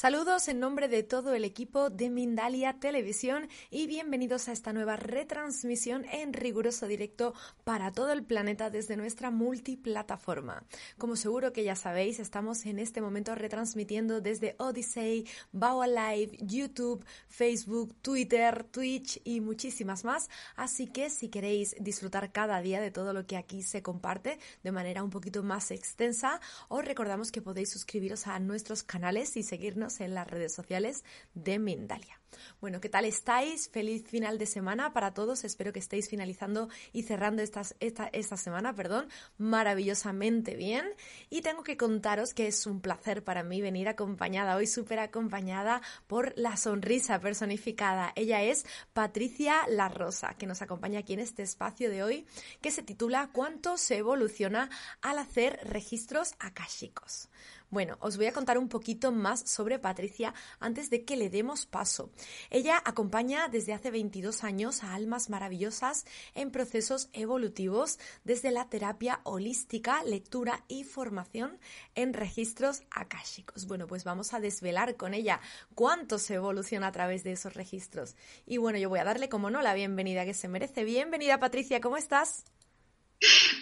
Saludos en nombre de todo el equipo de Mindalia Televisión y bienvenidos a esta nueva retransmisión en riguroso directo para todo el planeta desde nuestra multiplataforma. Como seguro que ya sabéis, estamos en este momento retransmitiendo desde Odyssey, Bao Live, YouTube, Facebook, Twitter, Twitch y muchísimas más. Así que si queréis disfrutar cada día de todo lo que aquí se comparte de manera un poquito más extensa, os recordamos que podéis suscribiros a nuestros canales y seguirnos en las redes sociales de Mindalia. Bueno, ¿qué tal estáis? Feliz final de semana para todos. Espero que estéis finalizando y cerrando esta, esta semana, perdón, maravillosamente bien. Y tengo que contaros que es un placer para mí venir acompañada, hoy súper acompañada por la sonrisa personificada. Ella es Patricia La Rosa, que nos acompaña aquí en este espacio de hoy, que se titula ¿Cuánto se evoluciona al hacer registros akashicos? Bueno, os voy a contar un poquito más sobre Patricia antes de que le demos paso. Ella acompaña desde hace 22 años a almas maravillosas en procesos evolutivos desde la terapia holística, lectura y formación en registros akáshicos. Bueno, pues vamos a desvelar con ella cuánto se evoluciona a través de esos registros. Y bueno, yo voy a darle, como no, la bienvenida que se merece. Bienvenida, Patricia, ¿cómo estás?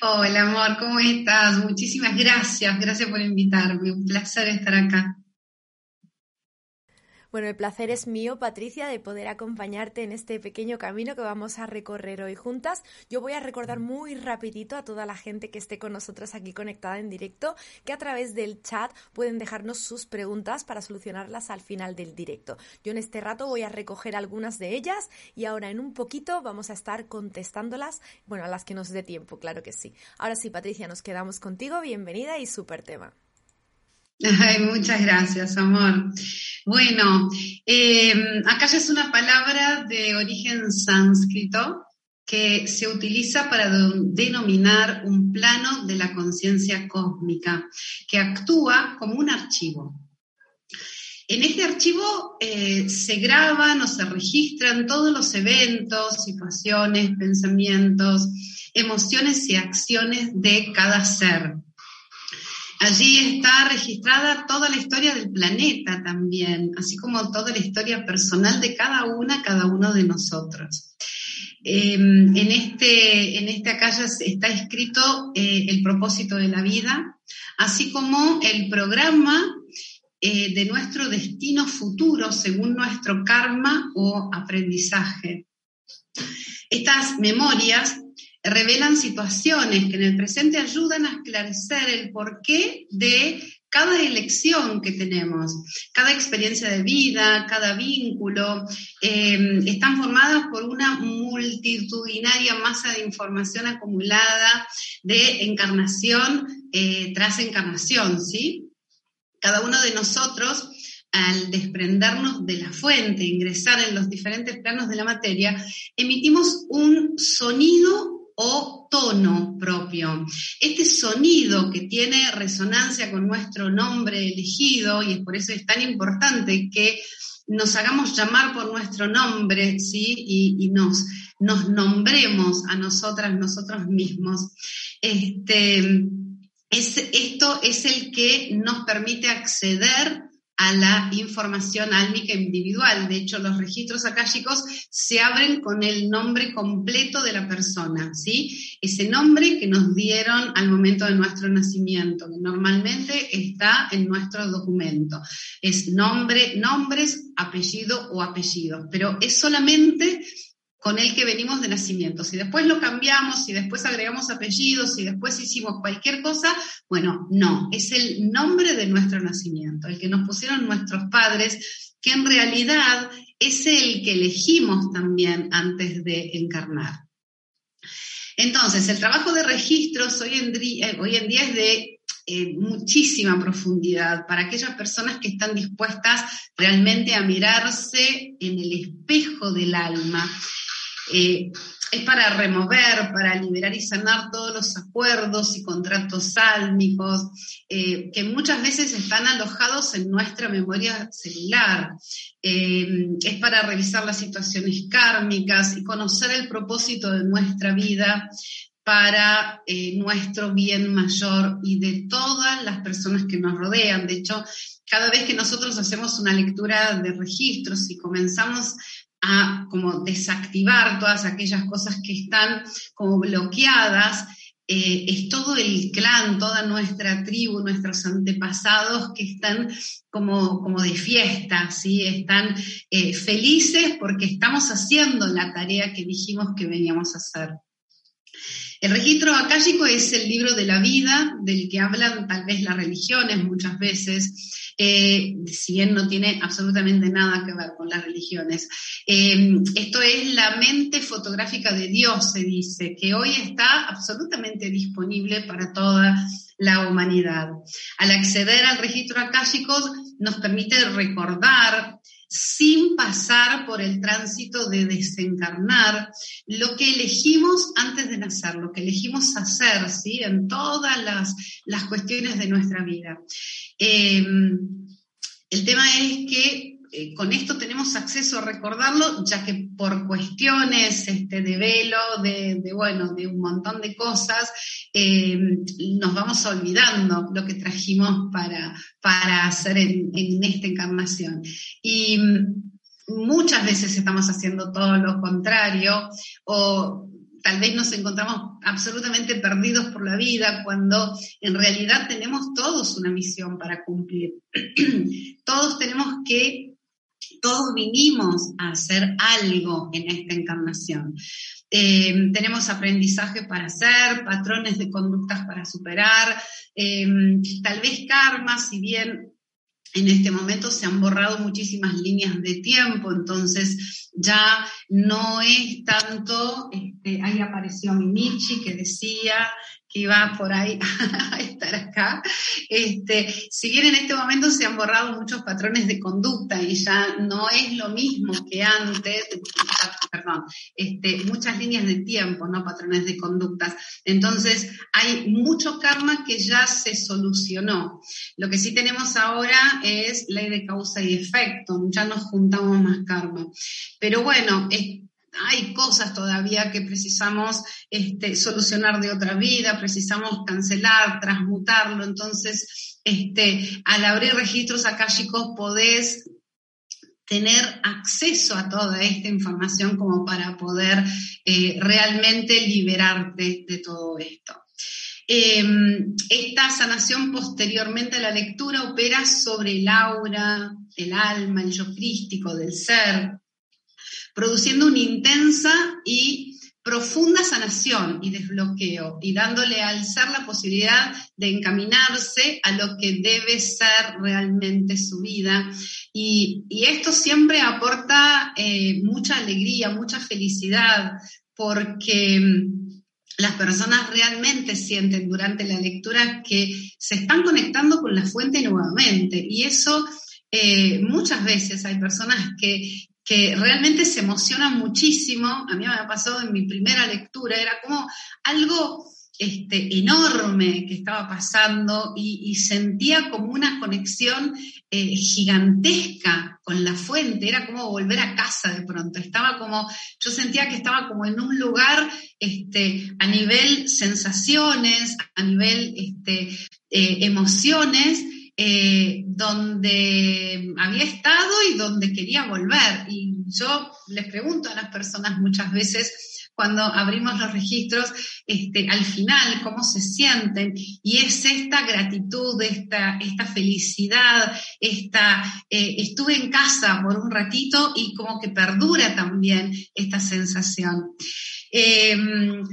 Hola amor, ¿cómo estás? Muchísimas gracias, gracias por invitarme, un placer estar acá. Bueno, el placer es mío, Patricia, de poder acompañarte en este pequeño camino que vamos a recorrer hoy juntas. Yo voy a recordar muy rapidito a toda la gente que esté con nosotros aquí conectada en directo que a través del chat pueden dejarnos sus preguntas para solucionarlas al final del directo. Yo en este rato voy a recoger algunas de ellas y ahora en un poquito vamos a estar contestándolas, bueno, a las que nos dé tiempo, claro que sí. Ahora sí, Patricia, nos quedamos contigo. Bienvenida y súper tema. Muchas gracias, amor. Bueno, eh, acá ya es una palabra de origen sánscrito que se utiliza para denominar un plano de la conciencia cósmica que actúa como un archivo. En este archivo eh, se graban o se registran todos los eventos, situaciones, pensamientos, emociones y acciones de cada ser. Allí está registrada toda la historia del planeta también, así como toda la historia personal de cada una, cada uno de nosotros. Em, en, este, en esta calle está escrito eh, el propósito de la vida, así como el programa eh, de nuestro destino futuro según nuestro karma o aprendizaje. Estas memorias revelan situaciones que en el presente ayudan a esclarecer el porqué de cada elección que tenemos, cada experiencia de vida, cada vínculo, em, están formadas por una multitudinaria masa de información acumulada de encarnación eh, tras encarnación, ¿sí? Cada uno de nosotros al desprendernos de la fuente, ingresar en los diferentes planos de la materia, emitimos un sonido o tono propio. Este sonido que tiene resonancia con nuestro nombre elegido, y es por eso es tan importante que nos hagamos llamar por nuestro nombre, ¿sí? Y, nos, nos nombremos a nosotras, nosotros mismos. Este, es, esto es el que nos permite acceder a la información álmica individual. De hecho, los registros akáshicos se abren con el nombre completo de la persona, ¿sí? Ese nombre que nos dieron al momento de nuestro nacimiento, que normalmente está en nuestro documento. Es nombre, nombres, apellido o apellido, pero es solamente con el que venimos de nacimiento. Si después lo cambiamos, si después agregamos apellidos, si después hicimos cualquier cosa, bueno, no, es el nombre de nuestro nacimiento, el que nos pusieron nuestros padres, que en realidad es el que elegimos también antes de encarnar. Entonces, el trabajo de registros hoy en, en día es de eh, muchísima profundidad para aquellas personas que están dispuestas realmente a mirarse en el espejo del alma es para remover, para liberar y sanar todos los acuerdos y contratos sálmicos eh, que muchas veces están alojados en nuestra memoria celular. Eh, es para revisar las situaciones kármicas y conocer el propósito de nuestra vida para eh, nuestro bien mayor y de todas las personas que nos rodean. De hecho, cada vez que nosotros hacemos una lectura de registros y comenzamos a como desactivar todas aquellas cosas que están como bloqueadas, eh, es todo el clan, toda nuestra tribu, nuestros antepasados que están como, como de fiesta, ¿sí? están eh, felices porque estamos haciendo la tarea que dijimos que veníamos a hacer. El registro akáshico es el libro de la vida del que hablan tal vez las religiones muchas veces, eh, si bien no tiene absolutamente nada que ver con las religiones. Eh, esto es la mente fotográfica de Dios, se dice, que hoy está absolutamente disponible para toda la humanidad. Al acceder al registro akáshico nos permite recordar sin pasar por el tránsito de desencarnar lo que elegimos antes de nacer, lo que elegimos hacer, ¿sí? En todas las, las cuestiones de nuestra vida. Eh, el tema es que eh, con esto tenemos acceso a recordarlo, ya que por cuestiones este, de velo, de, bueno, de un montón de cosas, eh, nos vamos olvidando lo que trajimos para, para hacer en, en esta encarnación. Y mm, muchas veces estamos haciendo todo lo contrario o tal vez nos encontramos absolutamente perdidos por la vida cuando en realidad tenemos todos una misión para cumplir. todos tenemos que todos vinimos a hacer algo en esta encarnación. Eh, tenemos aprendizaje para hacer, patrones de conductas para superar, eh, tal vez karma, si bien en este momento se han borrado muchísimas líneas de tiempo, entonces ya no es tanto, este, ahí apareció Mimichi que decía que iba por ahí a estar acá. Este, si bien en este momento se han borrado muchos patrones de conducta y ya no es lo mismo que antes, perdón, este, muchas líneas de tiempo, no patrones de conductas. Entonces, hay mucho karma que ya se solucionó. Lo que sí tenemos ahora es ley de causa y efecto, ya nos juntamos más karma. Pero bueno, es hay cosas todavía que precisamos este, solucionar de otra vida, precisamos cancelar, transmutarlo. Entonces, este, al abrir registros chicos, podés tener acceso a toda esta información como para poder eh, realmente liberarte de todo esto. Em, esta sanación posteriormente a la lectura opera sobre el aura, el alma, el yo crístico del ser, produciendo una intensa y profunda sanación y desbloqueo y dándole al ser la posibilidad de encaminarse a lo que debe ser realmente su vida. Y, esto siempre aporta eh, mucha alegría, mucha felicidad, porque mm, las personas realmente sienten durante la lectura que se están conectando con la fuente nuevamente. Y eso eh, muchas veces hay personas que que realmente se emocionan muchísimo. A mí me ha pasado en mi primera lectura, era como algo este, enorme que estaba pasando y, sentía como una conexión eh, gigantesca con la fuente, era como volver a casa de pronto, estaba como, yo sentía que estaba como en un lugar este, a nivel sensaciones, a nivel este, eh, emociones, eh, donde había estado y donde quería volver. Y yo les pregunto a las personas muchas veces cuando abrimos los registros, este, al final, cómo se sienten. Y es esta gratitud, esta, esta felicidad, esta, eh, estuve en casa por un ratito y como que perdura también esta sensación. Eh,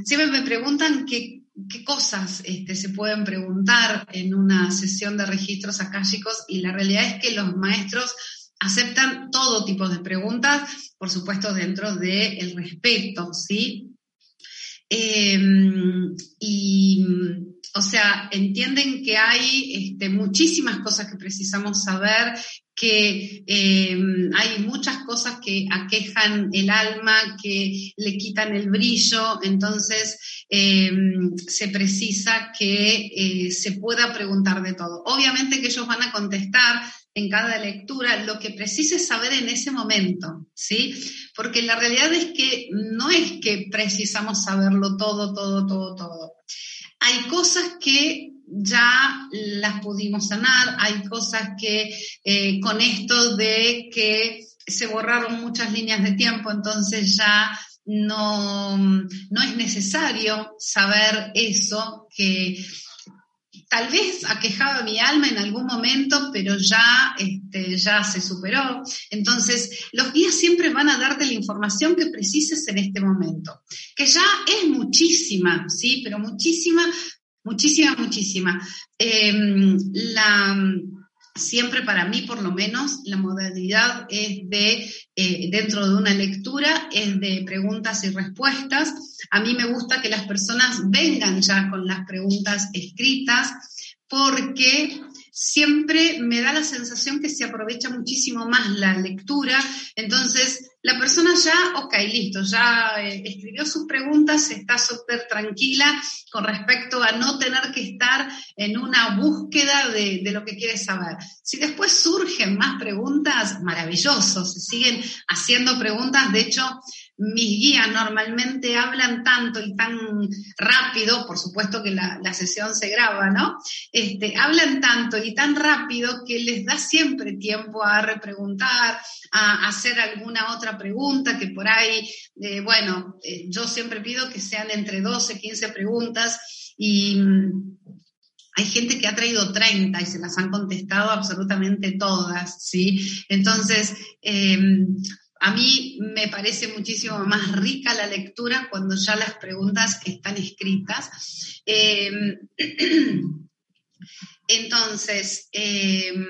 siempre me preguntan qué, qué cosas este, se pueden preguntar en una sesión de registros akáshicos y la realidad es que los maestros aceptan todo tipo de preguntas, por supuesto dentro del respeto, ¿sí? Em, y, o sea, entienden que hay este, muchísimas cosas que precisamos saber que eh, hay muchas cosas que aquejan el alma, que le quitan el brillo, entonces eh, se precisa que eh, se pueda preguntar de todo. Obviamente que ellos van a contestar en cada lectura lo que precises saber en ese momento, ¿sí? Porque la realidad es que no es que precisamos saberlo todo, todo, todo, todo. Hay cosas que ya las pudimos sanar, hay cosas que eh, con esto de que se borraron muchas líneas de tiempo, entonces ya no, no es necesario saber eso que tal vez aquejaba mi alma en algún momento, pero ya, este, ya se superó. Entonces, los guías siempre van a darte la información que precises en este momento, que ya es muchísima, ¿sí? Pero muchísima muchísima, muchísima. Em, la, siempre para mí, por lo menos, la modalidad es de, eh, dentro de una lectura, es de preguntas y respuestas. A mí me gusta que las personas vengan ya con las preguntas escritas porque siempre me da la sensación que se aprovecha muchísimo más la lectura. Entonces, la persona ya, ok, listo, ya eh, escribió sus preguntas, está súper tranquila con respecto a no tener que estar en una búsqueda de, de, lo que quiere saber. Si después surgen más preguntas, maravilloso, se siguen haciendo preguntas. De hecho, mis guías normalmente hablan tanto y tan rápido, por supuesto que la, sesión se graba, ¿no? Este, hablan tanto y tan rápido que les da siempre tiempo a repreguntar, a hacer alguna otra pregunta que por ahí, eh, bueno, eh, yo siempre pido que sean entre 12, 15 preguntas y mm, hay gente que ha traído 30 y se las han contestado absolutamente todas, ¿sí? Entonces, eh, a mí me parece muchísimo más rica la lectura cuando ya las preguntas están escritas. Em, entonces, em,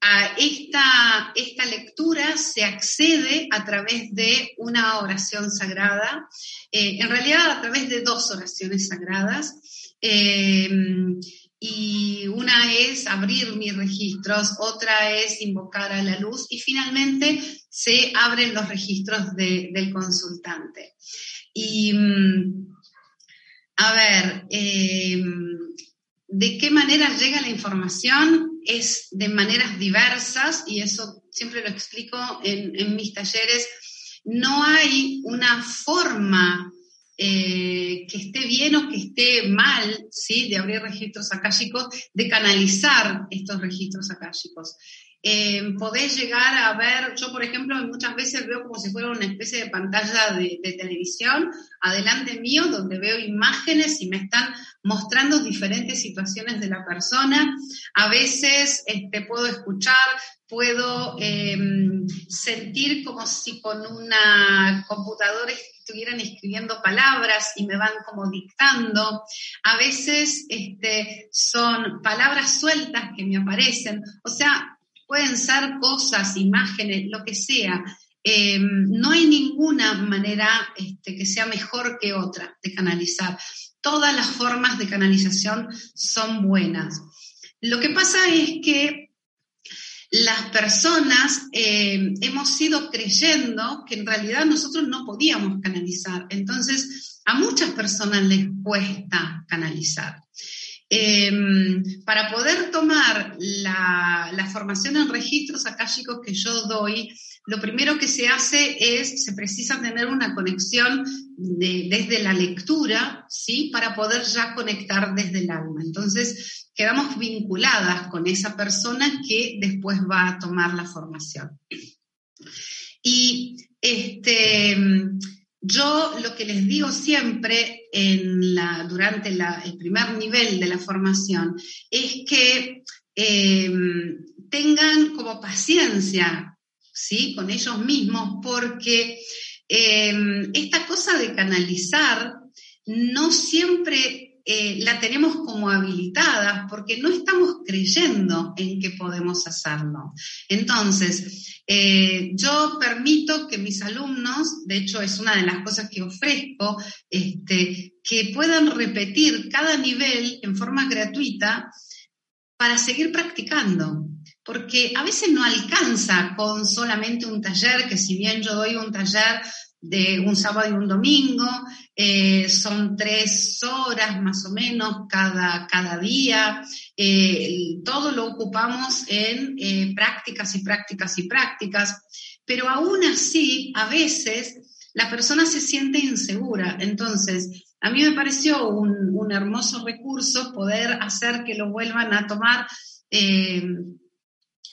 a esta, esta, lectura se accede a través de una oración sagrada, eh, en realidad a través de dos oraciones sagradas. Em, y una es abrir mis registros, otra es invocar a la luz y finalmente se abren los registros del consultante. Y mm, a ver, em, ¿de qué manera llega la información? Es de maneras diversas y eso siempre lo explico en, mis talleres. No hay una forma eh, que esté bien o que esté mal, ¿sí? De abrir registros akáshicos, de canalizar estos registros akáshicos. Eh, llegar a ver, yo por ejemplo muchas veces veo como si fuera una especie de pantalla de, televisión adelante mío donde veo imágenes y me están mostrando diferentes situaciones de la persona. A veces este, puedo escuchar, puedo em, sentir como si con una computadora estuvieran escribiendo palabras y me van como dictando. A veces este, son palabras sueltas que me aparecen. O sea, pueden ser cosas, imágenes, lo que sea. Em, no hay ninguna manera este, que sea mejor que otra de canalizar. Todas las formas de canalización son buenas. Lo que pasa es que las personas em, hemos ido creyendo que en realidad nosotros no podíamos canalizar. Entonces, a muchas personas les cuesta canalizar. Em, para poder tomar la, formación en registros akáshicos que yo doy, lo primero que se hace es, se precisa tener una conexión desde la lectura, ¿sí? Para poder ya conectar desde el alma. Entonces, quedamos vinculadas con esa persona que después va a tomar la formación. Y este, yo lo que les digo siempre durante el primer nivel de la formación es que eh, tengan como paciencia ¿sí? con ellos mismos porque eh, esta cosa de canalizar no siempre eh, la tenemos como habilitada porque no estamos creyendo en que podemos hacerlo. Entonces, eh, yo permito que mis alumnos, de hecho es una de las cosas que ofrezco, este, que puedan repetir cada nivel en forma gratuita para seguir practicando. porque a veces no alcanza con solamente un taller, que si bien yo doy un taller de un sábado y un domingo, eh, son tres horas más o menos cada, cada día, eh, todo lo ocupamos en eh, prácticas y prácticas y prácticas, pero aún así, a veces, la persona se siente insegura. Entonces, a mí me pareció un, un hermoso recurso poder hacer que lo vuelvan a tomar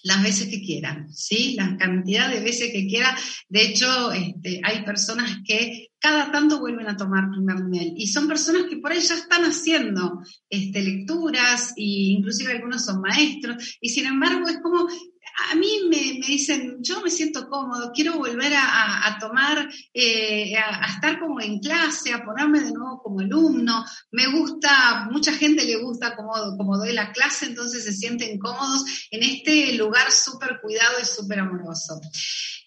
las veces que quieran, ¿sí? La cantidad de veces que quieran. De hecho, este, hay personas que cada tanto vuelven a tomar primer nivel y son personas que por ahí ya están haciendo este, lecturas e inclusive algunos son maestros y sin embargo es como a mí me, dicen, yo me siento cómodo, quiero volver a, tomar, eh, a, estar como en clase, a ponerme de nuevo como alumno. Me gusta, mucha gente le gusta como, como doy la clase, entonces se sienten cómodos en este lugar súper cuidado y súper amoroso.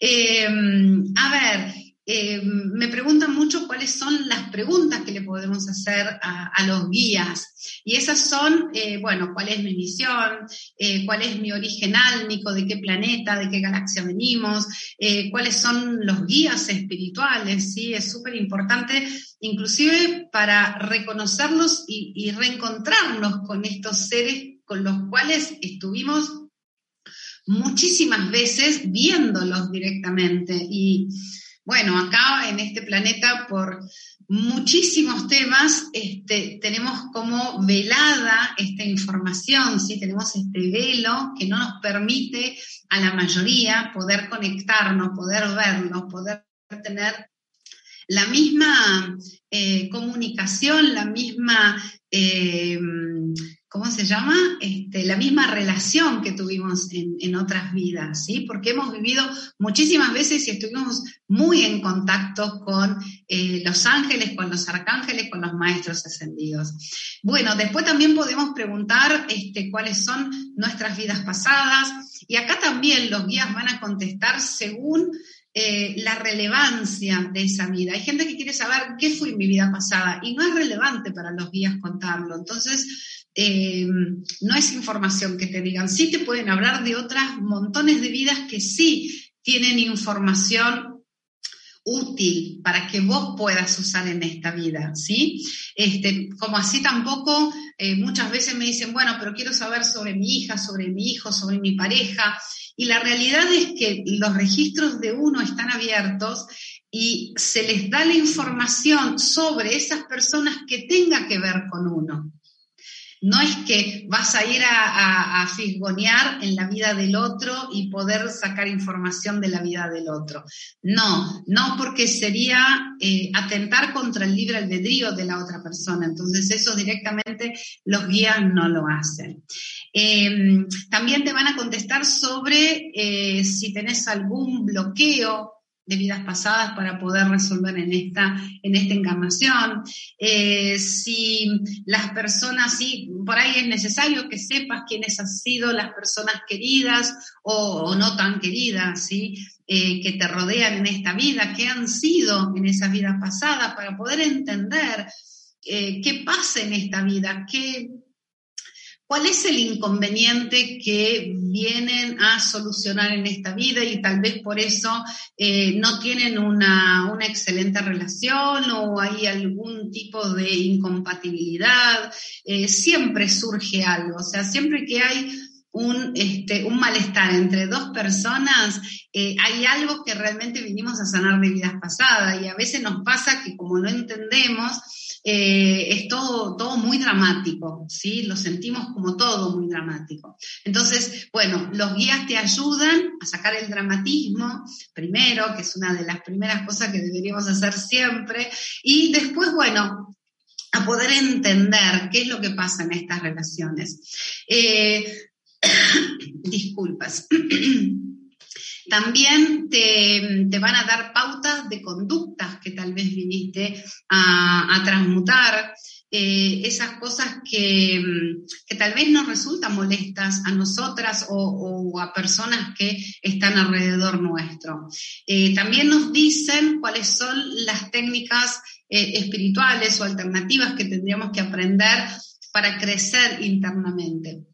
Eh, a ver, eh, me preguntan mucho cuáles son las preguntas que le podemos hacer a, los guías. Y esas son, eh, bueno, cuál es mi misión, eh, cuál es mi origen álmico, de qué planeta, de qué galaxia venimos, cuáles son los guías espirituales, ¿sí? Es súper importante, inclusive para reconocerlos y, y reencontrarnos con estos seres con los cuales estuvimos muchísimas veces viéndolos directamente. Y bueno, acá en este planeta, por muchísimos temas, este, tenemos como velada esta información, ¿sí? tenemos este velo que no nos permite a la mayoría poder conectarnos, poder vernos, poder tener la misma eh, comunicación, la misma eh, ¿cómo se llama? Este, la misma relación que tuvimos en, otras vidas, ¿sí? Porque hemos vivido muchísimas veces y estuvimos muy en contacto con eh, los ángeles, con los arcángeles, con los maestros ascendidos. Bueno, después también podemos preguntar este, cuáles son nuestras vidas pasadas y acá también los guías van a contestar según eh, la relevancia de esa vida. Hay gente que quiere saber qué fue mi vida pasada y no es relevante para los guías contarlo. Entonces, eh, no es información que te digan, sí te pueden hablar de otras montones de vidas que sí tienen información útil para que vos puedas usar en esta vida, ¿sí? Este, como así tampoco eh, muchas veces me dicen, bueno, pero quiero saber sobre mi hija, sobre mi hijo, sobre mi pareja, y la realidad es que los registros de uno están abiertos y se les da la información sobre esas personas que tenga que ver con uno. No es que vas a ir a, fisgonear en la vida del otro y poder sacar información de la vida del otro. No, no porque sería eh, atentar contra el libre albedrío de la otra persona. Entonces eso directamente los guías no lo hacen. Em, también te van a contestar sobre eh, si tenés algún bloqueo de vidas pasadas para poder resolver en esta, en esta encarnación. Eh, si las personas, sí, por ahí es necesario que sepas quiénes han sido las personas queridas o, no tan queridas, ¿sí? Eh, que te rodean en esta vida, qué han sido en esa vida pasada, para poder entender eh, qué pasa en esta vida, qué, ¿Cuál es el inconveniente que vienen a solucionar en esta vida y tal vez por eso eh, no tienen una, excelente relación o hay algún tipo de incompatibilidad? Eh, siempre surge algo, o sea, siempre que hay un, este, un malestar entre dos personas, eh, hay algo que realmente vinimos a sanar de vidas pasadas y a veces nos pasa que como no entendemos, eh, es todo, todo muy dramático, ¿sí? Lo sentimos como todo muy dramático. Entonces, bueno, los guías te ayudan a sacar el dramatismo, primero, que es una de las primeras cosas que deberíamos hacer siempre, y después, bueno, a poder entender qué es lo que pasa en estas relaciones. Eh, disculpas. También te, van a dar pautas de conductas que tal vez viniste a, transmutar, eh, esas cosas que, tal vez nos resultan molestas a nosotras o, a personas que están alrededor nuestro. Eh, también nos dicen cuáles son las técnicas eh, espirituales o alternativas que tendríamos que aprender para crecer internamente.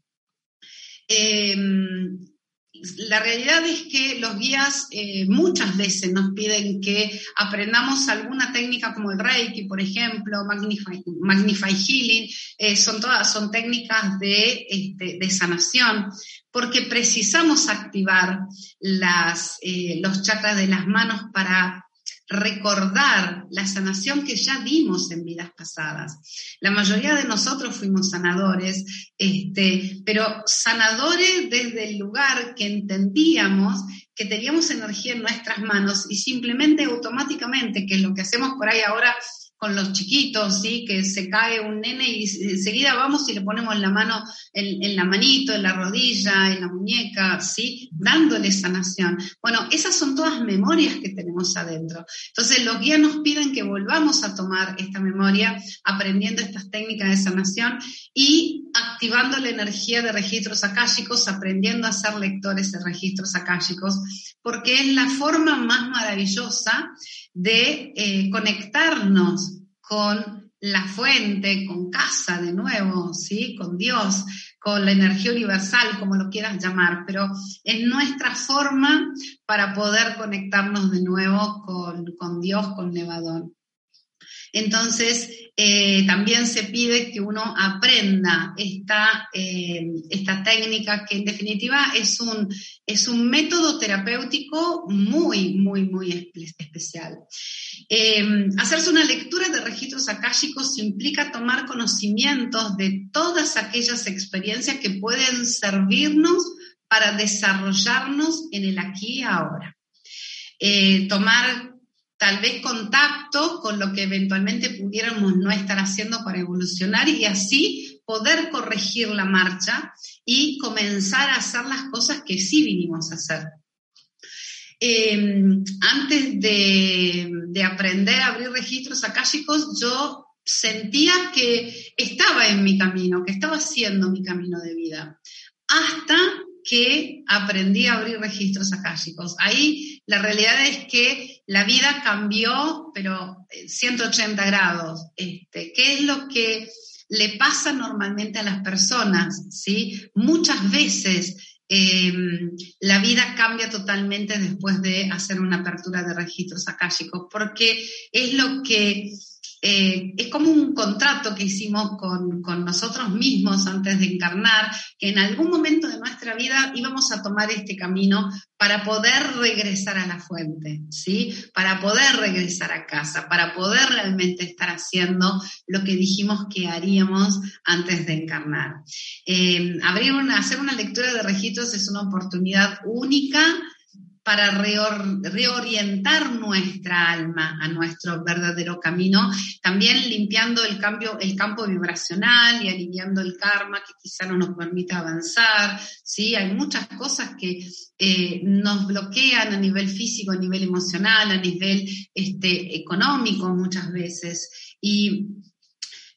La realidad es que los guías eh, muchas veces nos piden que aprendamos alguna técnica como el Reiki, por ejemplo, Magnify, Magnify Healing, eh, son todas, son técnicas de, este, de, sanación, porque precisamos activar las, eh, los chakras de las manos para recordar la sanación que ya dimos en vidas pasadas. La mayoría de nosotros fuimos sanadores, este, pero sanadores desde el lugar que entendíamos que teníamos energía en nuestras manos y simplemente automáticamente, que es lo que hacemos por ahí ahora con los chiquitos, ¿sí? Que se cae un nene y enseguida vamos y le ponemos la mano en, la manito, en la rodilla, en la muñeca, ¿sí? Dándole sanación. Bueno, esas son todas memorias que tenemos adentro. Entonces, los guías nos piden que volvamos a tomar esta memoria, aprendiendo estas técnicas de sanación y activando la energía de registros akáshicos, aprendiendo a ser lectores de registros akáshicos, porque es la forma más maravillosa de eh, conectarnos con la fuente, con casa de nuevo, ¿sí? con Dios, con la energía universal, como lo quieras llamar, pero es nuestra forma para poder conectarnos de nuevo con, con Dios, con Nevadón. Entonces, eh, también se pide que uno aprenda esta, eh, esta técnica que en definitiva es un, es un método terapéutico muy, muy, muy especial. Eh, hacerse una lectura de registros akáshicos implica tomar conocimientos de todas aquellas experiencias que pueden servirnos para desarrollarnos en el aquí y ahora. tomar tal vez contacto con lo que eventualmente pudiéramos no estar haciendo para evolucionar y así poder corregir la marcha y comenzar a hacer las cosas que sí vinimos a hacer. Em, antes de, de, aprender a abrir registros akáshicos, yo sentía que estaba en mi camino, que estaba haciendo mi camino de vida, hasta que aprendí a abrir registros akáshicos. Ahí la realidad es que la vida cambió, pero 180 grados. Este, ¿Qué es lo que le pasa normalmente a las personas? ¿sí? Muchas veces em, la vida cambia totalmente después de hacer una apertura de registros akáshicos, porque es lo que eh, es como un contrato que hicimos con, nosotros mismos antes de encarnar, que en algún momento de nuestra vida íbamos a tomar este camino para poder regresar a la fuente, ¿sí? Para poder regresar a casa, para poder realmente estar haciendo lo que dijimos que haríamos antes de encarnar. Eh, hacer una lectura de registros es una oportunidad única para reorientar nuestra alma a nuestro verdadero camino, también limpiando el, cambio, el campo vibracional y aliviando el karma que quizá no nos permita avanzar. ¿sí? Hay muchas cosas que eh, nos bloquean a nivel físico, a nivel emocional, a nivel este, económico muchas veces. Y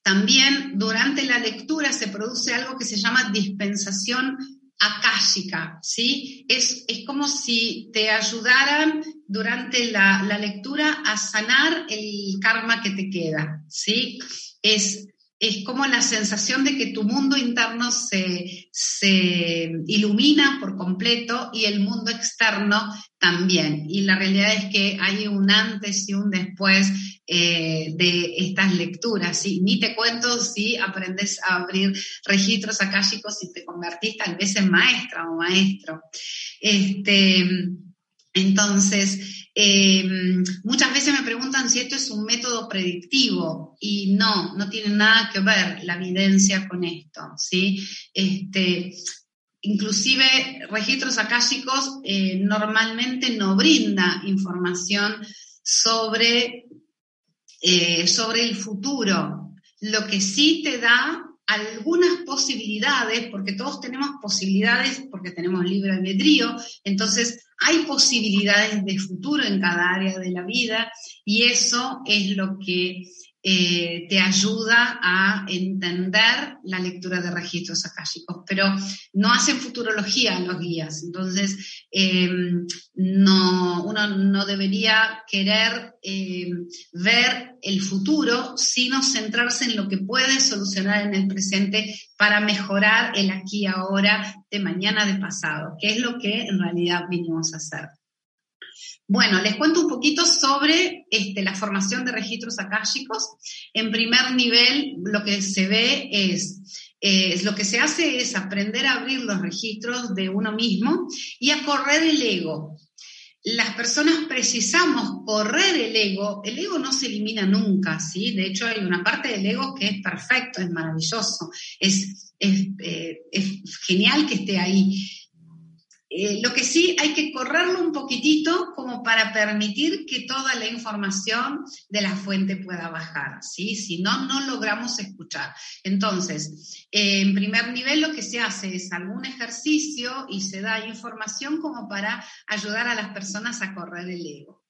también durante la lectura se produce algo que se llama dispensación akáshica, ¿sí? Es, es como si te ayudaran durante la, la, lectura a sanar el karma que te queda, ¿sí? Es, es como la sensación de que tu mundo interno se, se ilumina por completo y el mundo externo también. Y la realidad es que hay un antes y un después eh, de estas lecturas. ¿sí? Ni te cuento si aprendes a abrir registros akáshicos y te convertís tal vez en maestra o maestro. Este, entonces, em, muchas veces me preguntan si esto es un método predictivo y no, no tiene nada que ver la evidencia con esto, ¿sí? Este, inclusive registros akáshicos eh, normalmente no brinda información sobre, eh, sobre el futuro. Lo que sí te da algunas posibilidades, porque todos tenemos posibilidades, porque tenemos libre albedrío, entonces hay posibilidades de futuro en cada área de la vida y eso es lo que eh, te ayuda a entender la lectura de registros akáshicos, pero no hacen futurología los guías, entonces em, no, uno no debería querer em, ver el futuro, sino centrarse en lo que puede solucionar en el presente para mejorar el aquí ahora de mañana, de pasado, que es lo que en realidad vinimos a hacer. Bueno, les cuento un poquito sobre este, la formación de registros akáshicos. En primer nivel, lo que se ve es, lo que se hace es aprender a abrir los registros de uno mismo y a correr el ego. Las personas precisamos correr el ego. El ego no se elimina nunca, ¿sí? De hecho, hay una parte del ego que es perfecto, es maravilloso, es, eh, es genial que esté ahí eh, lo que sí hay que correrlo un poquitito como para permitir que toda la información de la fuente pueda bajar, ¿sí? Si no, no logramos escuchar. Entonces, eh, en primer nivel lo que se hace es algún ejercicio y se da información como para ayudar a las personas a correr el ego.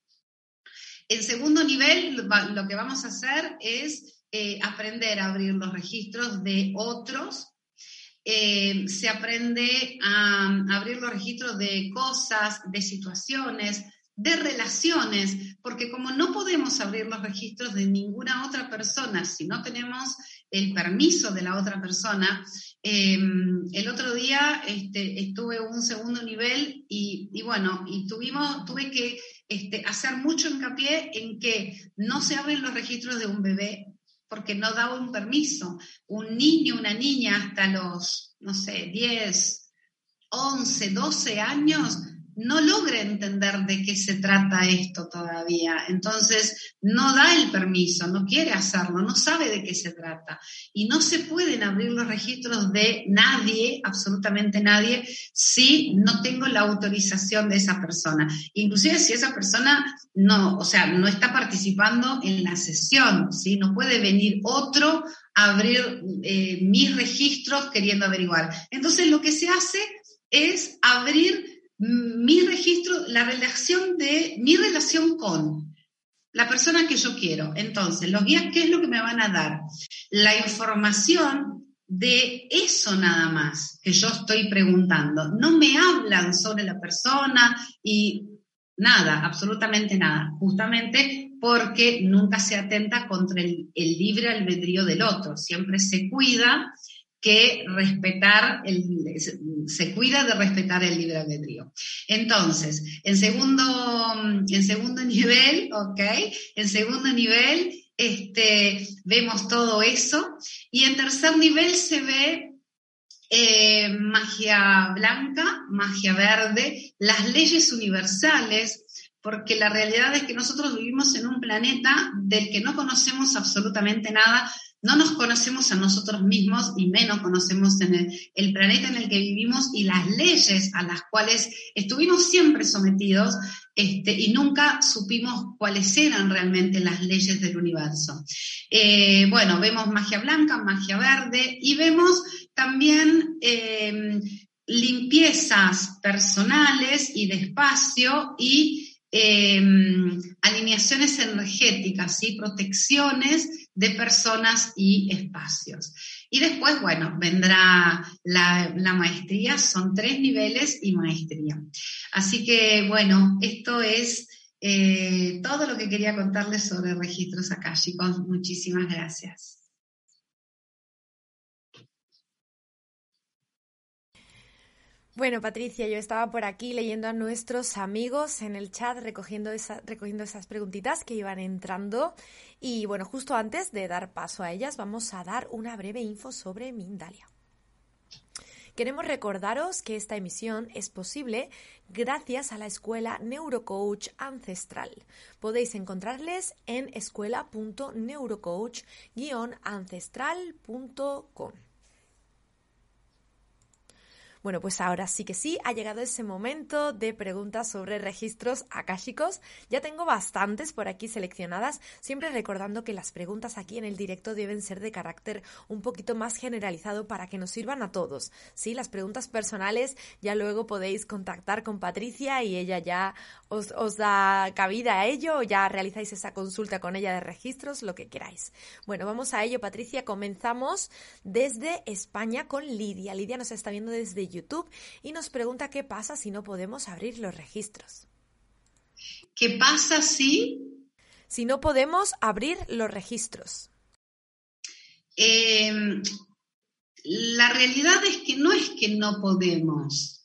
En segundo nivel, lo que vamos a hacer es eh, aprender a abrir los registros de otros eh, se aprende a, abrir los registros de cosas, de situaciones, de relaciones, porque como no podemos abrir los registros de ninguna otra persona si no tenemos el permiso de la otra persona, em, el otro día este, estuve un segundo nivel y, bueno, tuvimos, tuve que este, hacer mucho hincapié en que no se abren los registros de un bebé porque no daba un permiso. Un niño, una niña hasta los, no sé, 10, 11, 12 años no logra entender de qué se trata esto todavía. Entonces, no da el permiso, no quiere hacerlo, no sabe de qué se trata. Y no se pueden abrir los registros de nadie, absolutamente nadie, si no tengo la autorización de esa persona. Inclusive si esa persona no, o sea, no está participando en la sesión, ¿sí? No puede venir otro a abrir eh, mis registros queriendo averiguar. Entonces, lo que se hace es abrir mi registro, la relación de mi relación con la persona que yo quiero. Entonces, los guías, ¿qué es lo que me van a dar? La información de eso nada más que yo estoy preguntando. No me hablan sobre la persona y nada, absolutamente nada, justamente porque nunca se atenta contra el, el libre albedrío del otro, siempre se cuida que respetar, el, se cuida de respetar el libre albedrío. Entonces, en segundo, en segundo nivel, ¿ok? En segundo nivel, este, vemos todo eso. Y en tercer nivel se ve eh, magia blanca, magia verde, las leyes universales, porque la realidad es que nosotros vivimos en un planeta del que no conocemos absolutamente nada, no nos conocemos a nosotros mismos y menos conocemos en el, planeta en el que vivimos y las leyes a las cuales estuvimos siempre sometidos este, y nunca supimos cuáles eran realmente las leyes del universo. Eh, bueno, vemos magia blanca, magia verde y vemos también eh, limpiezas personales y de espacio y Em, alineaciones energéticas, y protecciones de personas y espacios. Y después, bueno, vendrá la, maestría, son tres niveles y maestría. Así que, bueno, esto es eh, todo lo que quería contarles sobre registros akáshicos. Muchísimas gracias. Bueno, Patricia, yo estaba por aquí leyendo a nuestros amigos en el chat, recogiendo, recogiendo esas preguntitas que iban entrando. Y bueno, justo antes de dar paso a ellas, vamos a dar una breve info sobre Mindalia. Queremos recordaros que esta emisión es posible gracias a la escuela Neurocoach Ancestral. Podéis encontrarles en escuela.neurocoach-ancestral.com. Bueno, pues ahora sí que sí, ha llegado ese momento de preguntas sobre registros akáshicos. Ya tengo bastantes por aquí seleccionadas, siempre recordando que las preguntas aquí en el directo deben ser de carácter un poquito más generalizado para que nos sirvan a todos. Sí, las preguntas personales ya luego podéis contactar con Patricia y ella ya os, os da cabida a ello, o ya realizáis esa consulta con ella de registros, lo que queráis. Bueno, vamos a ello, Patricia. Comenzamos desde España con Lidia. Lidia nos está viendo desde YouTube y nos pregunta qué pasa si no podemos abrir los registros. ¿Qué pasa si? Si no podemos abrir los registros. Eh, la realidad es que no es que no podemos.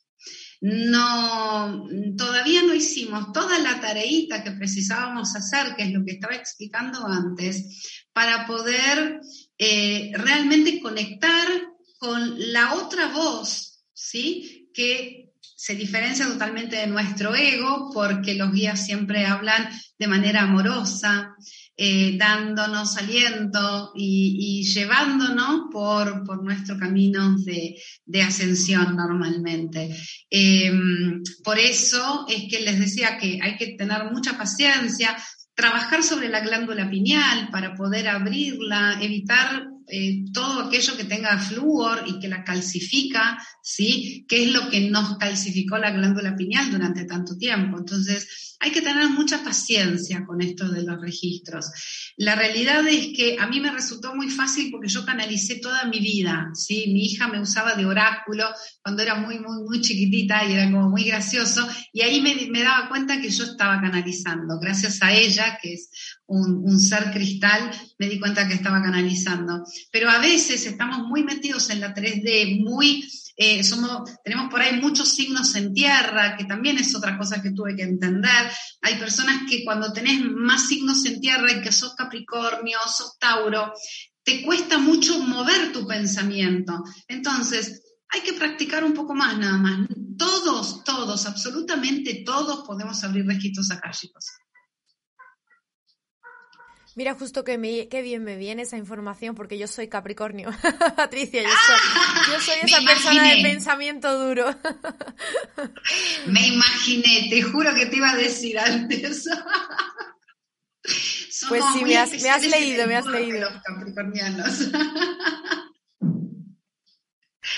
No, todavía no hicimos toda la tareita que precisábamos hacer, que es lo que estaba explicando antes, para poder eh, realmente conectar con la otra voz, ¿sí? Que se diferencia totalmente de nuestro ego, porque los guías siempre hablan de manera amorosa, eh, dándonos aliento y, llevándonos por, por nuestro camino de, ascensión normalmente. Em, por eso es que les decía que hay que tener mucha paciencia, trabajar sobre la glándula pineal para poder abrirla, evitar eh, todo aquello que tenga flúor y que la calcifica, ¿sí? Que es lo que nos calcificó la glándula pineal durante tanto tiempo. Entonces, hay que tener mucha paciencia con esto de los registros. La realidad es que a mí me resultó muy fácil porque yo canalicé toda mi vida, ¿sí? Mi hija me usaba de oráculo cuando era muy, muy, muy chiquitita y era como muy gracioso y ahí me, me daba cuenta que yo estaba canalizando. Gracias a ella, que es un, ser cristal, me di cuenta que estaba canalizando. Pero a veces estamos muy metidos en la 3D, muy, eh, somos, tenemos por ahí muchos signos en tierra, que también es otra cosa que tuve que entender. Hay personas que cuando tenés más signos en tierra y que sos Capricornio, sos Tauro, te cuesta mucho mover tu pensamiento. Entonces, hay que practicar un poco más nada más. Todos, todos, absolutamente todos podemos abrir registros akáshicos. Mira, justo que me, bien me viene esa información porque yo soy Capricornio, Patricia, yo soy, esa persona de pensamiento duro. me imaginé, te juro que te iba a decir antes. pues sí, me has, me has leído, me has leído. Los capricornianos.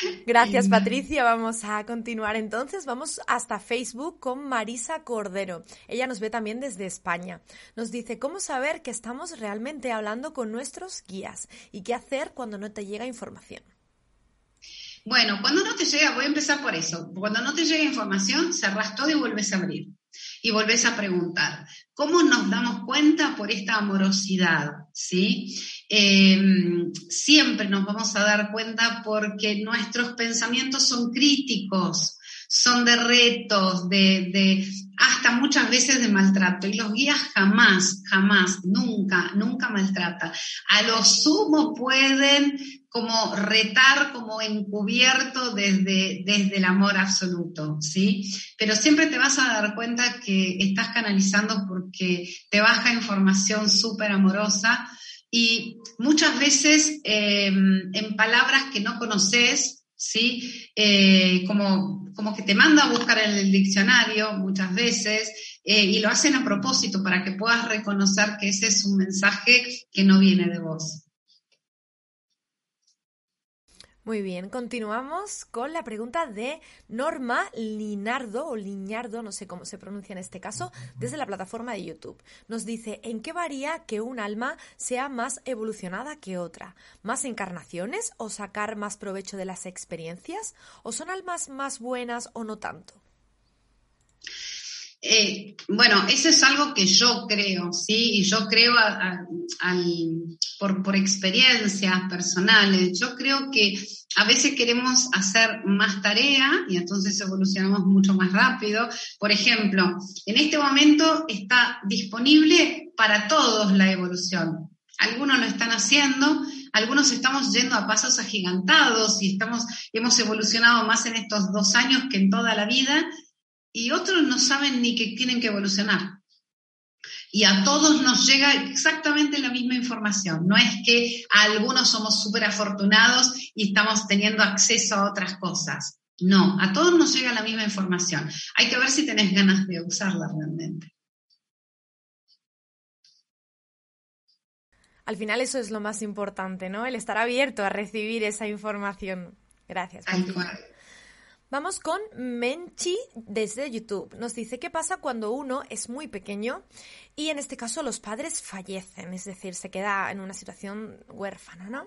Gracias, Patricia. Vamos a continuar entonces. Vamos hasta Facebook con Marisa Cordero. Ella nos ve también desde España. Nos dice cómo saber que estamos realmente hablando con nuestros guías y qué hacer cuando no te llega información. Bueno, cuando no te llega, voy a empezar por eso. Cuando no te llega información, cerras todo y vuelves a abrir. Y volvés a preguntar, ¿cómo nos damos cuenta por esta amorosidad? ¿Sí? Em, siempre nos vamos a dar cuenta porque nuestros pensamientos son críticos, son de retos, de, hasta muchas veces de maltrato. Y los guías jamás, jamás, nunca, nunca maltratan. A lo sumo pueden como retar, como encubierto desde, desde el amor absoluto, ¿sí? Pero siempre te vas a dar cuenta que estás canalizando porque te baja información súper amorosa y muchas veces em, en palabras que no conoces, ¿sí? Eh, como, como que te manda a buscar en el diccionario muchas veces eh, y lo hacen a propósito para que puedas reconocer que ese es un mensaje que no viene de vos. Muy bien, continuamos con la pregunta de Norma Linardo o Liñardo, no sé cómo se pronuncia en este caso, desde la plataforma de YouTube. Nos dice, ¿en qué varía que un alma sea más evolucionada que otra? ¿Más encarnaciones o sacar más provecho de las experiencias? ¿O son almas más buenas o no tanto? Eh, bueno, eso es algo que yo creo, ¿sí? Y yo creo por, por experiencias personales. Yo creo que a veces queremos hacer más tarea y entonces evolucionamos mucho más rápido. Por ejemplo, en este momento está disponible para todos la evolución. Algunos lo están haciendo, algunos estamos yendo a pasos agigantados y estamos, hemos evolucionado más en estos dos años que en toda la vida y otros no saben ni que tienen que evolucionar. Y a todos nos llega exactamente la misma información. No es que a algunos somos súper afortunados y estamos teniendo acceso a otras cosas. No, a todos nos llega la misma información. Hay que ver si tenés ganas de usarla realmente. Al final eso es lo más importante, ¿no? El estar abierto a recibir esa información. Gracias. Vamos con Menchi desde YouTube. Nos dice qué pasa cuando uno es muy pequeño y en este caso los padres fallecen, es decir, se queda en una situación huérfana, ¿no?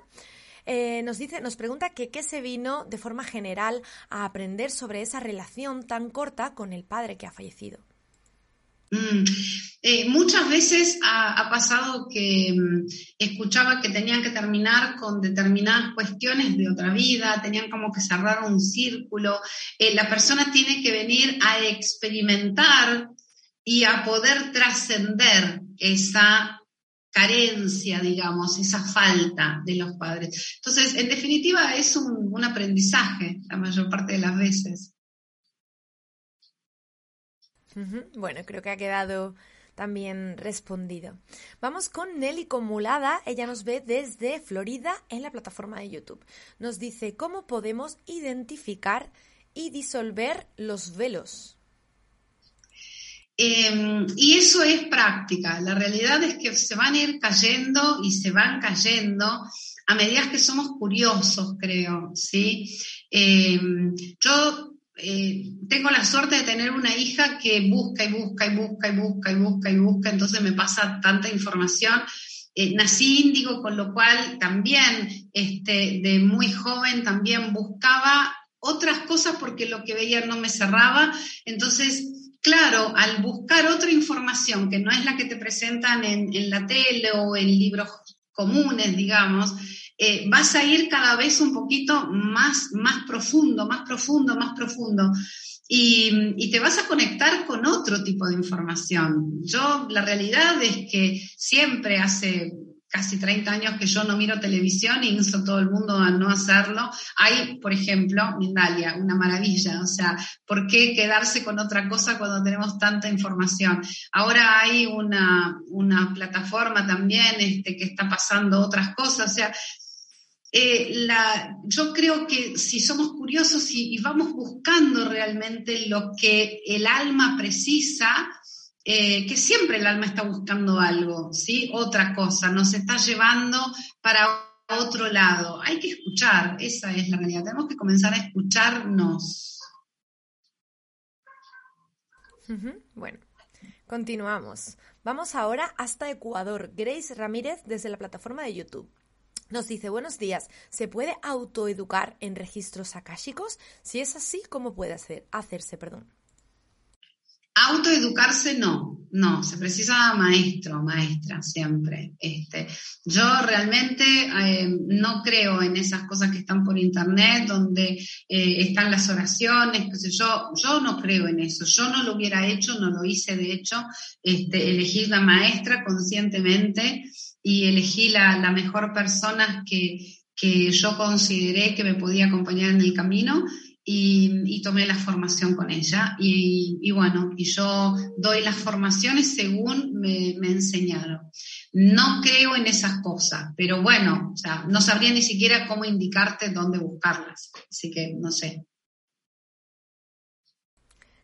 Eh, nos dice, nos pregunta qué se vino de forma general a aprender sobre esa relación tan corta con el padre que ha fallecido. Mm. Eh, muchas veces ha, pasado que mm, escuchaba que tenían que terminar con determinadas cuestiones de otra vida, tenían como que cerrar un círculo. Eh, la persona tiene que venir a experimentar y a poder trascender esa carencia, digamos, esa falta de los padres. Entonces, en definitiva, es un aprendizaje la mayor parte de las veces. Bueno, creo que ha quedado también respondido. Vamos con Nelly Comulada. Ella nos ve desde Florida en la plataforma de YouTube. Nos dice cómo podemos identificar y disolver los velos. Em, y eso es práctica. La realidad es que se van a ir cayendo y se van cayendo a medida que somos curiosos, creo, ¿sí? Em, yo eh, tengo la suerte de tener una hija que busca y busca y busca y busca y busca y busca, entonces me pasa tanta información. Eh, nací índigo, con lo cual también este, de muy joven también buscaba otras cosas porque lo que veía no me cerraba. Entonces, claro, al buscar otra información que no es la que te presentan en, en la tele o en libros comunes, digamos, eh, vas a ir cada vez un poquito más, más profundo, más profundo, más profundo. Y, y, te vas a conectar con otro tipo de información. Yo, la realidad es que siempre hace casi 30 años que yo no miro televisión y insto a todo el mundo a no hacerlo. Hay, por ejemplo, Mindalia, una maravilla. O sea, ¿por qué quedarse con otra cosa cuando tenemos tanta información? Ahora hay una, una plataforma también este, que está pasando otras cosas. O sea, eh, yo creo que si somos curiosos y, vamos buscando realmente lo que el alma precisa, eh, que siempre el alma está buscando algo, ¿sí? Otra cosa, nos está llevando para otro lado. Hay que escuchar, esa es la realidad. Tenemos que comenzar a escucharnos. Bueno, continuamos. Vamos ahora hasta Ecuador. Grace Ramírez desde la plataforma de YouTube. Nos dice, buenos días, ¿se puede autoeducar en registros akáshicos? Si es así, ¿cómo puede hacer, hacerse? Perdón. Autoeducarse no, no, se precisa maestro, maestra, siempre. Este, yo realmente eh, no creo en esas cosas que están por internet, donde eh, están las oraciones, qué sé yo, yo no creo en eso, yo no lo hubiera hecho, no lo hice de hecho, este, elegir la maestra conscientemente y elegí la, mejor persona que, yo consideré que me podía acompañar en el camino y, tomé la formación con ella. Y, bueno, y yo doy las formaciones según me, enseñaron. No creo en esas cosas, pero bueno, o sea, no sabría ni siquiera cómo indicarte dónde buscarlas. Así que no sé.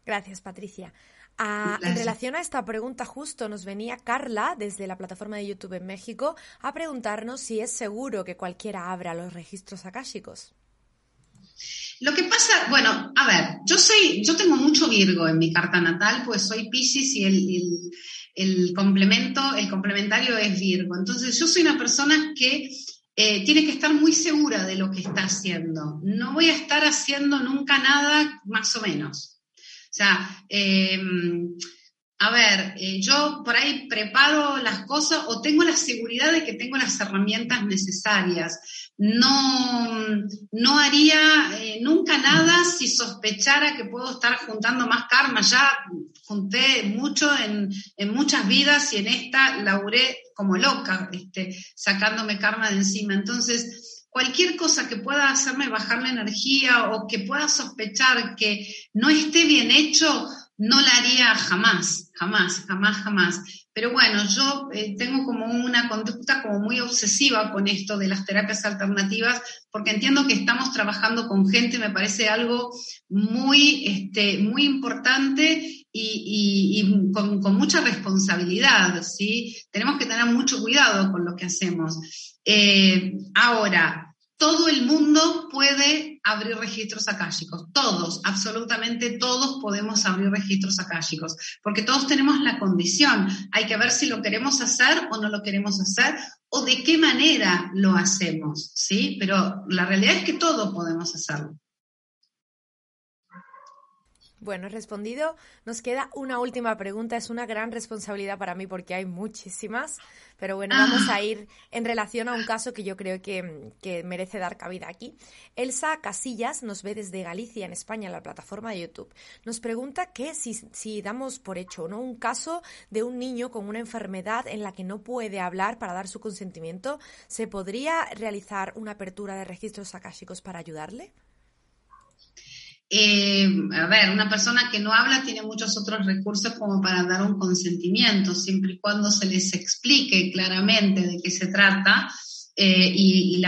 Gracias, Patricia en relación a esta pregunta justo nos venía Carla desde la plataforma de YouTube en México a preguntarnos si es seguro que cualquiera abra los registros akáshicos. Lo que pasa, bueno, a ver, yo soy, yo tengo mucho Virgo en mi carta natal, pues soy Pisces y el, complemento, el complementario es Virgo. Entonces yo soy una persona que eh, tiene que estar muy segura de lo que está haciendo. No voy a estar haciendo nunca nada más o menos. O sea, em, a ver, eh, yo por ahí preparo las cosas o tengo la seguridad de que tengo las herramientas necesarias. No, no haría eh, nunca nada si sospechara que puedo estar juntando más karma. Ya junté mucho en, muchas vidas y en esta lauré como loca, este, sacándome karma de encima. Entonces, cualquier cosa que pueda hacerme bajar la energía o que pueda sospechar que no esté bien hecho, no la haría jamás, jamás, jamás, jamás. Pero bueno, yo eh, tengo como una conducta como muy obsesiva con esto de las terapias alternativas, porque entiendo que estamos trabajando con gente, me parece algo muy, este, muy importante y, con, mucha responsabilidad, ¿sí? Tenemos que tener mucho cuidado con lo que hacemos. Eh, ahora, todo el mundo puede abrir registros akáshicos. Todos, absolutamente todos podemos abrir registros akáshicos, porque todos tenemos la condición. Hay que ver si lo queremos hacer o no lo queremos hacer o de qué manera lo hacemos, ¿sí? Pero la realidad es que todos podemos hacerlo. Bueno, respondido. Nos queda una última pregunta. Es una gran responsabilidad para mí porque hay muchísimas. Pero bueno, vamos a ir en relación a un caso que yo creo que, merece dar cabida aquí. Elsa Casillas nos ve desde Galicia, en España, en la plataforma de YouTube. Nos pregunta que si, si damos por hecho no un caso de un niño con una enfermedad en la que no puede hablar para dar su consentimiento, ¿se podría realizar una apertura de registros akáshicos para ayudarle? Eh, a ver, una persona que no habla tiene muchos otros recursos como para dar un consentimiento, siempre y cuando se les explique claramente de qué se trata eh, y,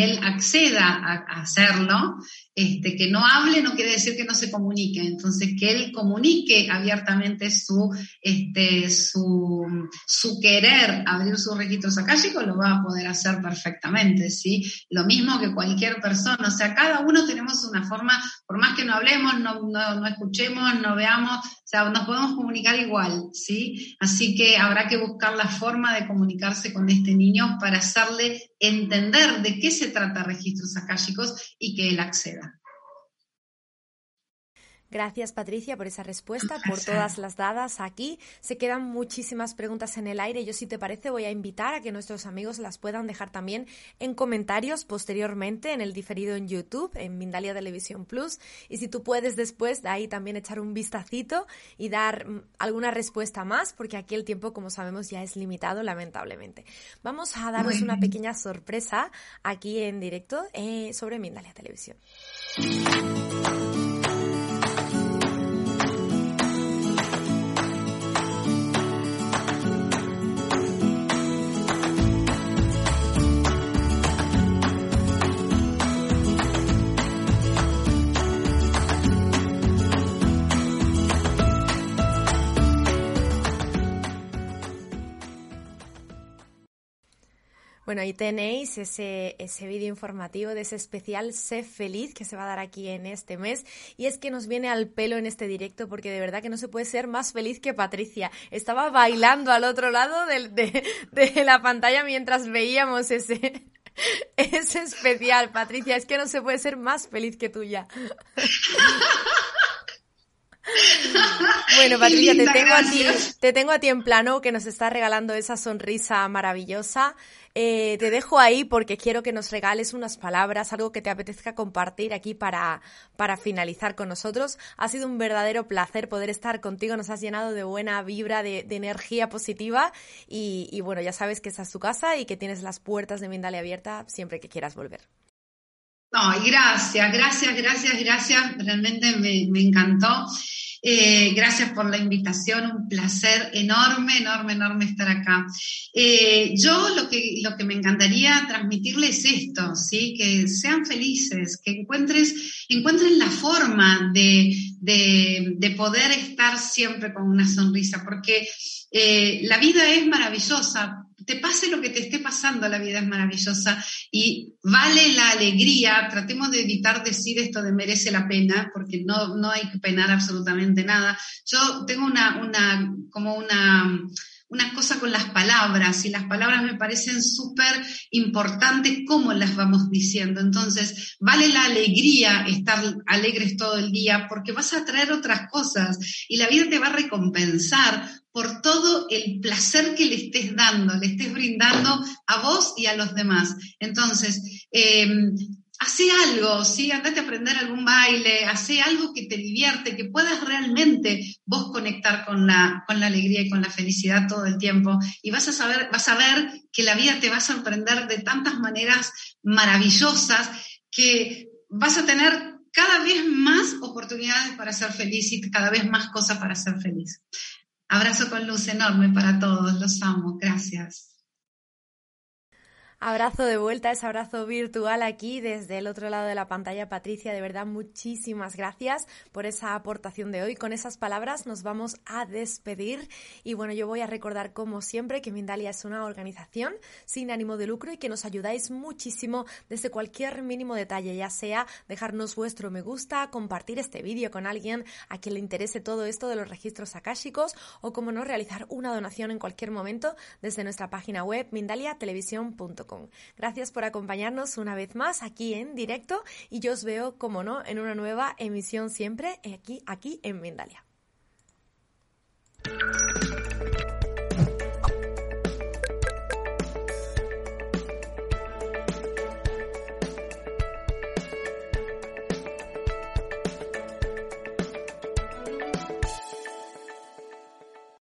él acceda a, hacerlo, este, que no hable no quiere decir que no se comunique, entonces que él comunique abiertamente su, este, su, su querer abrir sus registros akáshicos, lo va a poder hacer perfectamente, ¿sí? Lo mismo que cualquier persona, o sea, cada uno tenemos una forma, por más que no hablemos, no, no, no escuchemos, no veamos, o sea, nos podemos comunicar igual, ¿sí? Así que habrá que buscar la forma de comunicarse con este niño para hacerle entender de qué se trata registros akáshicos y que él acceda. Gracias Patricia por esa respuesta, por todas las dadas aquí. Se quedan muchísimas preguntas en el aire. Yo si te parece voy a invitar a que nuestros amigos las puedan dejar también en comentarios posteriormente en el diferido en YouTube, en Mindalia Televisión Plus. Y si tú puedes después de ahí también echar un vistacito y dar mm, alguna respuesta más, porque aquí el tiempo, como sabemos, ya es limitado, lamentablemente. Vamos a daros una pequeña sorpresa aquí en directo eh, sobre Mindalia Televisión. Bueno, ahí tenéis ese, ese vídeo informativo de ese especial Sé Feliz que se va a dar aquí en este mes. Y es que nos viene al pelo en este directo porque de verdad que no se puede ser más feliz que Patricia. Estaba bailando al otro lado de, de, la pantalla mientras veíamos ese, ese especial. Patricia, es que no se puede ser más feliz que tú ya. Bueno, Patricia, te tengo, a ti, te tengo a ti en plano que nos está regalando esa sonrisa maravillosa. Eh, te dejo ahí porque quiero que nos regales unas palabras, algo que te apetezca compartir aquí para, para finalizar con nosotros. Ha sido un verdadero placer poder estar contigo, nos has llenado de buena vibra, de, energía positiva y, bueno, ya sabes que esta es tu casa y que tienes las puertas de Mindale abierta siempre que quieras volver. No, gracias, gracias, gracias, gracias. Realmente me, me encantó. Eh, gracias por la invitación, un placer enorme, enorme, enorme estar acá. Eh, yo lo que, lo que me encantaría transmitirles es esto, ¿sí? Que sean felices, que encuentres, encuentren la forma de, de, de poder estar siempre con una sonrisa, porque eh, la vida es maravillosa, te pase lo que te esté pasando, la vida es maravillosa y vale la alegría. Tratemos de evitar decir esto de merece la pena, porque no, no hay que penar absolutamente nada. Yo tengo una, una, como una, cosa con las palabras y las palabras me parecen súper importantes cómo las vamos diciendo. Entonces, vale la alegría estar alegres todo el día porque vas a traer otras cosas y la vida te va a recompensar por todo el placer que le estés dando, le estés brindando a vos y a los demás. Entonces, eh, hace algo, ¿sí? Andate a aprender algún baile, hace algo que te divierte, que puedas realmente vos conectar con la, con la alegría y con la felicidad todo el tiempo. Y vas a saber, vas a ver que la vida te va a sorprender de tantas maneras maravillosas que vas a tener cada vez más oportunidades para ser feliz y cada vez más cosas para ser feliz. Abrazo con luz enorme para todos, los amo, gracias. Abrazo de vuelta, ese abrazo virtual aquí desde el otro lado de la pantalla, Patricia. De verdad, muchísimas gracias por esa aportación de hoy. Con esas palabras nos vamos a despedir. Y bueno, yo voy a recordar, como siempre, que Mindalia es una organización sin ánimo de lucro y que nos ayudáis muchísimo desde cualquier mínimo detalle, ya sea dejarnos vuestro me gusta, compartir este vídeo con alguien a quien le interese todo esto de los registros akáshicos o, como no, realizar una donación en cualquier momento desde nuestra página web mindaliatelevisión.com. Gracias por acompañarnos una vez más aquí en directo y yo os veo, como no, en una nueva emisión siempre aquí, aquí en Mindalia.